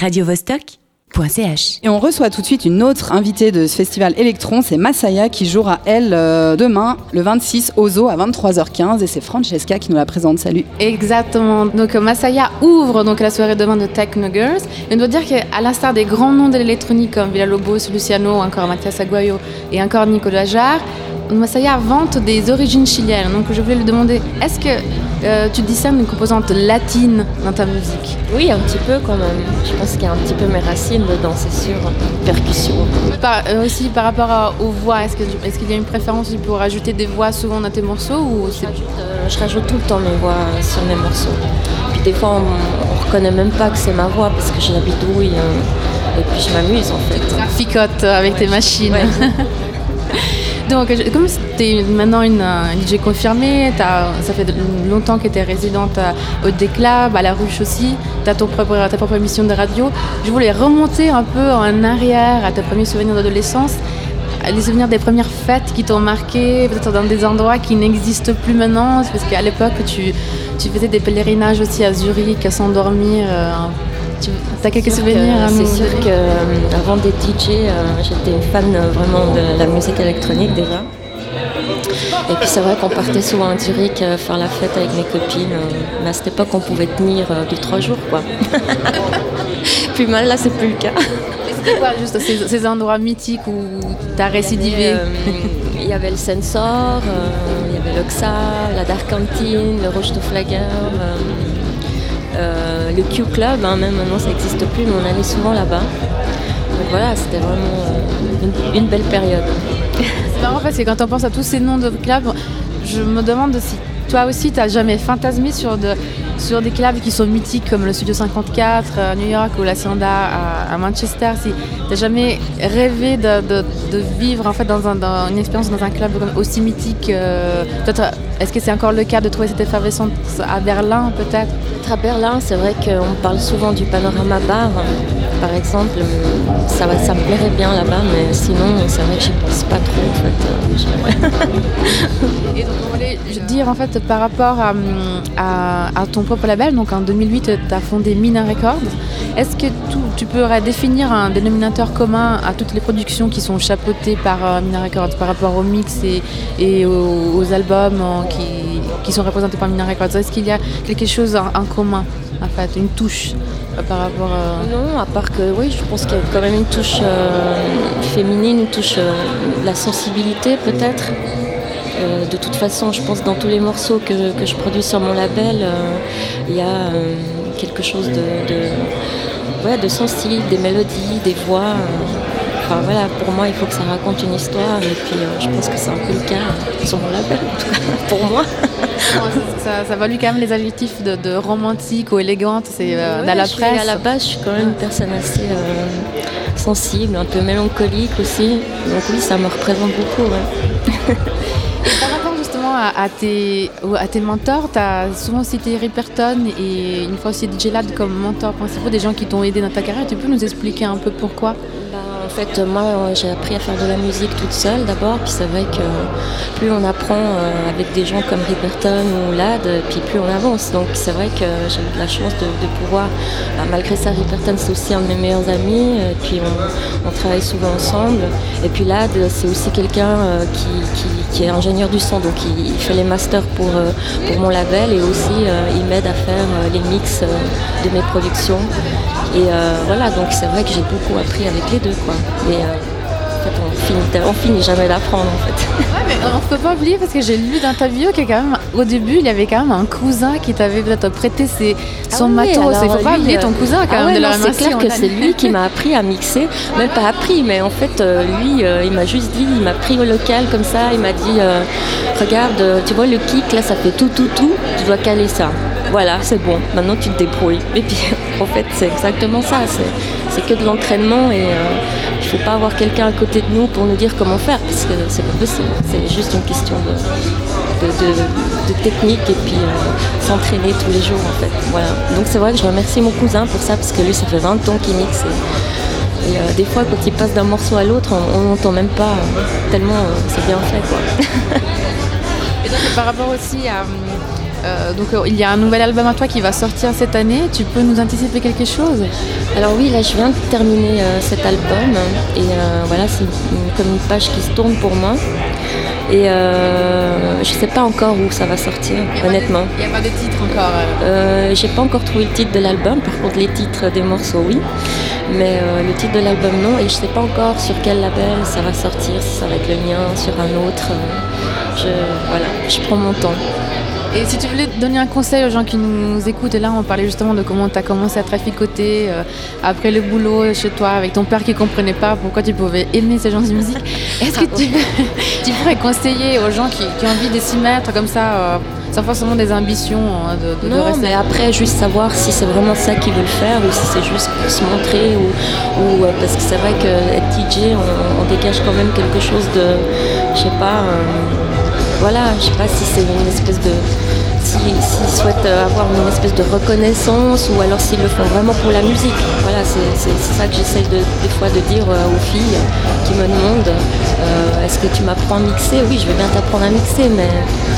radiovostok.ch. Et on reçoit tout de suite une autre invitée de ce festival Electron, c'est Masaya qui jouera elle euh, demain, le 26 au Zoo à 23h15 et c'est Francesca qui nous la présente. Salut. Exactement. Donc Masaya ouvre donc la soirée demain de Techno Girls. Et on doit dire qu'à l'instar des grands noms de l'électronique comme Villalobos, Luciano, encore Mathias Aguayo et encore Nicolas Jarre, Masaya vante des origines chiliennes. Donc je voulais lui demander, est-ce que euh, tu discernes une composante latine dans ta musique Oui, un petit peu quand même. Je pense qu'il y a un petit peu mes racines dedans, c'est sûr. Percussion. Par, euh, aussi par rapport à- aux voix, est-ce qu'il y a une préférence pour rajouter des voix souvent dans tes morceaux ou Je rajoute, euh, je rajoute tout le temps mes voix sur mes morceaux. Puis des fois, on, on reconnaît même pas que c'est ma voix parce que je la bidouille. euh, et puis je m'amuse en fait. ficote avec tes machines Ouais. Donc, comme tu es maintenant une, euh, DJ confirmée, ça fait longtemps que tu es résidente à- au Déclab, à La Ruche aussi, tu as ton propre, ta propre émission de radio. Je voulais remonter un peu en arrière à tes premiers souvenirs d'adolescence, les souvenirs des premières fêtes qui t'ont marqué, peut-être dans des endroits qui n'existent plus maintenant, parce qu'à l'époque, tu, tu faisais des pèlerinages aussi à Zurich, à s'endormir. euh, tu as quelques souvenirs que- à nous C'est sûr qu'avant d'être DJ, euh, j'étais une fan euh, vraiment de la musique électronique déjà. Et puis c'est vrai qu'on partait souvent à Zurich euh, faire la fête avec mes copines. euh, mais à cette époque, on pouvait tenir 2-3 jours. quoi. Plus mal, là, c'est plus le cas. C'était quoi juste ces, ces endroits mythiques où tu as récidivé euh, Il y avait le Sensor, euh, il y avait l'Oxa, la Dark Canteen, le Roche de Flagger, euh, euh, le Q Club, hein, même maintenant ça n'existe plus, mais on allait souvent là-bas. Donc voilà, c'était vraiment euh, une, belle période. C'est marrant parce que quand on pense à tous ces noms de clubs, je me demande si toi aussi tu n'as jamais fantasmé sur, de, sur des clubs qui sont mythiques comme le Studio 54 à New York ou la à, à Manchester. Si tu jamais rêvé de, vivre en fait dans, un- dans une expérience dans un club aussi mythique. euh, Est-ce que c'est encore le cas de trouver cette effervescence à Berlin peut-être? À Berlin, c'est vrai qu'on parle souvent du panorama bar, par exemple. Ça, va- ça me plairait bien là-bas, mais sinon, c'est vrai que pense pas trop en fait. Euh, Et donc on voulait dire en fait par rapport à, ton propre label, donc en 2008 tu as fondé Mina Records, est-ce que tu pourrais définir un dénominateur commun à toutes les productions qui sont chapeautées par euh, Mina Records par rapport au mix et, aux, aux albums euh, qui, sont représentés par Mina Records? Est-ce qu'il y a quelque chose en commun? En fait, une touche euh, par rapport à... Non, à part que oui, je pense qu'il y a quand même une touche euh, féminine, une touche euh, la sensibilité peut-être. Euh, de toute façon, je pense dans tous les morceaux que, je produis sur mon label, euh, il y a euh, quelque chose de, de, sensible, des mélodies, des voix. euh. Enfin voilà, pour moi, il faut que ça raconte une histoire et puis euh, je pense que c'est un peu le cas euh, sur mon label, en tout cas, pour moi. Ça, ça value quand même les adjectifs de, de romantique ou élégante, c'est euh, Ouais, dans la je suis- presse. à la base, je suis quand même une personne assez euh, sensible, un peu mélancolique aussi. Donc oui, ça me représente beaucoup. ouais. Par rapport justement à, à tes, à tes mentors, tu as souvent cité Ripperton et une fois aussi DJ Lad comme mentors principaux, des gens qui t'ont aidé dans ta carrière. Tu peux nous expliquer un peu pourquoi? Bah, fait, moi, euh, j'ai appris à faire de la musique toute seule d'abord. Puis c'est vrai que plus on apprend euh, avec des gens comme Ripperton ou Lad, euh, puis plus on avance. Donc c'est vrai que j'ai eu de la chance de, pouvoir, bah, malgré ça, Ripperton c'est aussi un de mes meilleurs amis. Puis on, travaille souvent ensemble. Et puis Lad, c'est aussi quelqu'un euh, qui, est ingénieur du son, donc il, fait les masters pour, euh, mon label et aussi euh, il m'aide à faire euh, les mix euh, de mes productions. Et euh, voilà, donc c'est vrai que j'ai beaucoup appris avec les deux, quoi. Et euh, en fait, on finit, on finit jamais d'apprendre, en fait. Mais on ne peut pas oublier parce que j'ai lu dans ta bio que quand même, au début, il y avait quand même un cousin qui t'avait peut-être prêté ses, son Ah oui, matos. Il ne faut pas oublier euh, ton cousin quand ah même ouais, de la C'est clair que c'est lui qui m'a appris à mixer, même pas appris, mais en fait, euh, lui, euh, il m'a juste dit, il m'a pris au local comme ça, il m'a dit, euh, regarde, euh, tu vois le kick, là, ça fait tout, tout, tout, tu dois caler ça. Voilà, c'est bon, maintenant tu te débrouilles. Et puis, en fait, c'est exactement ça, c'est- c'est que de l'entraînement et euh, il ne faut pas avoir quelqu'un à côté de nous pour nous dire comment faire, parce que c'est pas possible, c'est juste une question de, technique et puis euh, s'entraîner tous les jours en fait. Voilà. Donc c'est vrai que je remercie mon cousin pour ça parce que lui ça fait 20 ans qu'il mixe et, et, euh, des fois quand il passe d'un morceau à l'autre on n'entend même pas tellement c'est bien fait quoi. Et donc, par rapport aussi à, Euh, donc il y a un nouvel album à toi qui va sortir cette année. Tu peux nous anticiper quelque chose? Alors oui, là je viens de terminer cet album et voilà, c'est comme une page qui se tourne pour moi. Et euh, je ne sais pas encore où ça va sortir, honnêtement. Il n'y a pas de titre encore euh, J'ai pas encore trouvé le titre de l'album, par contre les titres des morceaux oui. Mais euh, le titre de l'album non, et je ne sais pas encore sur quel label ça va sortir, si ça va être le mien, sur un autre. Je, voilà, je prends mon temps. Et si tu voulais donner un conseil aux gens qui nous écoutent, et là on parlait justement de comment tu as commencé à traficoter euh, après le boulot chez toi avec ton père qui comprenait pas pourquoi tu pouvais aimer ces genres de musique. Est-ce que tu, tu, pourrais conseiller aux gens qui, ont envie de s'y mettre comme ça euh, sans forcément des ambitions hein, de, de, non, mais après juste savoir si c'est vraiment ça qu'ils veulent faire ou si c'est juste pour se montrer ou, euh, parce que c'est vrai qu'être DJ on, dégage quand même quelque chose de je sais pas voilà, je sais pas si c'est une espèce de. S'ils souhaitent avoir une espèce de reconnaissance ou alors s'ils le font vraiment pour la musique. Voilà, c'est ça que j'essaie de, des fois de dire euh, aux filles qui me demandent euh, est-ce que tu m'apprends à mixer? Oui, je vais bien t'apprendre à mixer, mais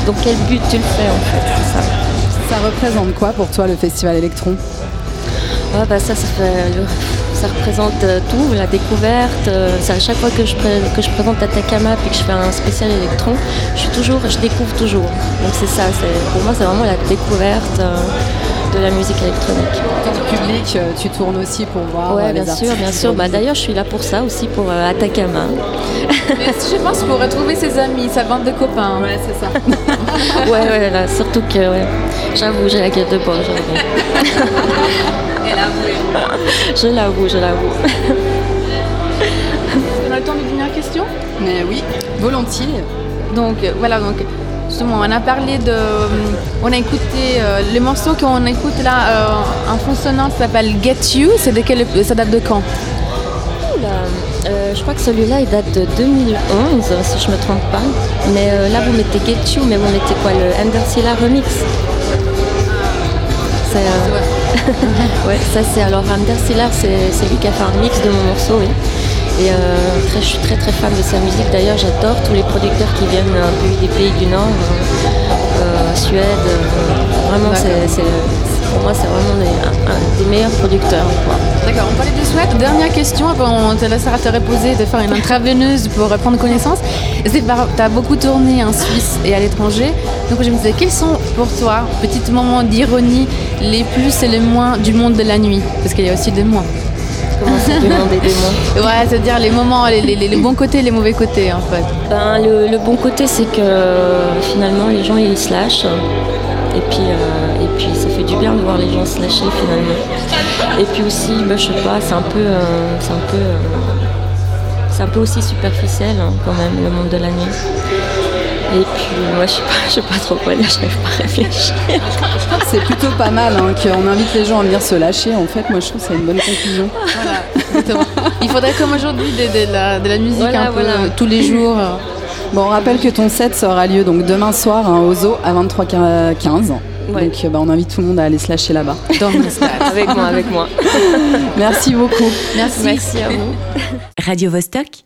dans quel but tu le fais en fait ça. ça représente quoi pour toi le festival Electron? Ah, bah ça, ça fait ça représente euh, tout, la découverte. Euh, c'est à chaque fois que je, que je présente Atacama puis que je fais un spécial électron, je suis toujours, je découvre toujours. Donc c'est ça, pour moi c'est vraiment la découverte euh, de la musique électronique. Du public, tu tournes aussi pour voir. Oui, bien sûr, bien sûr. Bah, D'ailleurs, je suis là pour ça aussi, pour Atacama. je pense pour retrouver ses amis, sa bande de copains. Ouais, c'est ça. ouais, ouais, là, surtout que, ouais, j'avoue, j'ai la gueule de bois, Je l'avoue, je l'avoue. On a le temps d'une dernière question Mais oui, volontiers. Donc euh, voilà, donc justement, on a parlé de. Euh, on a écouté euh, les morceaux qu'on écoute là en fond sonore s'appelle Get You. C'est de quel, ça date de quand? Je crois que celui-là il date de 2011 si je me trompe pas. Mais là vous mettez Get You, mais vous mettez quoi le Andersilla remix? C'est, ouais, ça c'est alors Ander Siller, c'est lui qui a fait un mix de mon morceau, oui. Et euh, très, je suis très très fan de sa musique. D'ailleurs, j'adore tous les producteurs qui viennent un peu des pays du Nord, euh, Suède. vraiment, c'est, pour moi, c'est vraiment des, des meilleurs producteurs. D'accord, on parlait de Suède. Dernière question, après on te laissera te reposer, de faire une intraveineuse pour prendre connaissance. Tu as beaucoup tourné en Suisse et à l'étranger. Donc je me disais, quels sont pour toi, petit moment d'ironie, les plus et les moins du monde de la nuit? Parce qu'il y a aussi des moins. Comment ça, des moins? Ouais, c'est-à-dire les moments, les, bons côtés et les mauvais côtés en fait. Ben, le, bon côté, c'est que finalement les gens ils se lâchent. Et puis, euh, et puis ça du bien de voir les gens se lâcher finalement. Et puis aussi, bah, je sais pas, c'est un peu, euh, c'est un peu, euh, c'est un peu aussi superficiel hein, quand même le monde de la nuit. Et puis moi je sais pas, je sais pas trop quoi dire, je n'arrive pas à réfléchir. C'est plutôt pas mal hein, qu'on invite les gens à venir se lâcher. En fait, moi je trouve que c'est une bonne conclusion. Voilà, Il faudrait comme aujourd'hui de, la, de, la, musique un peu tous les jours. Bon, on rappelle que ton set aura lieu donc demain soir hein, au zoo à 23h15. Donc bah, on invite tout le monde à aller se lâcher là-bas. avec moi, avec moi. Merci beaucoup. Merci. Merci à vous. Radio -Vostok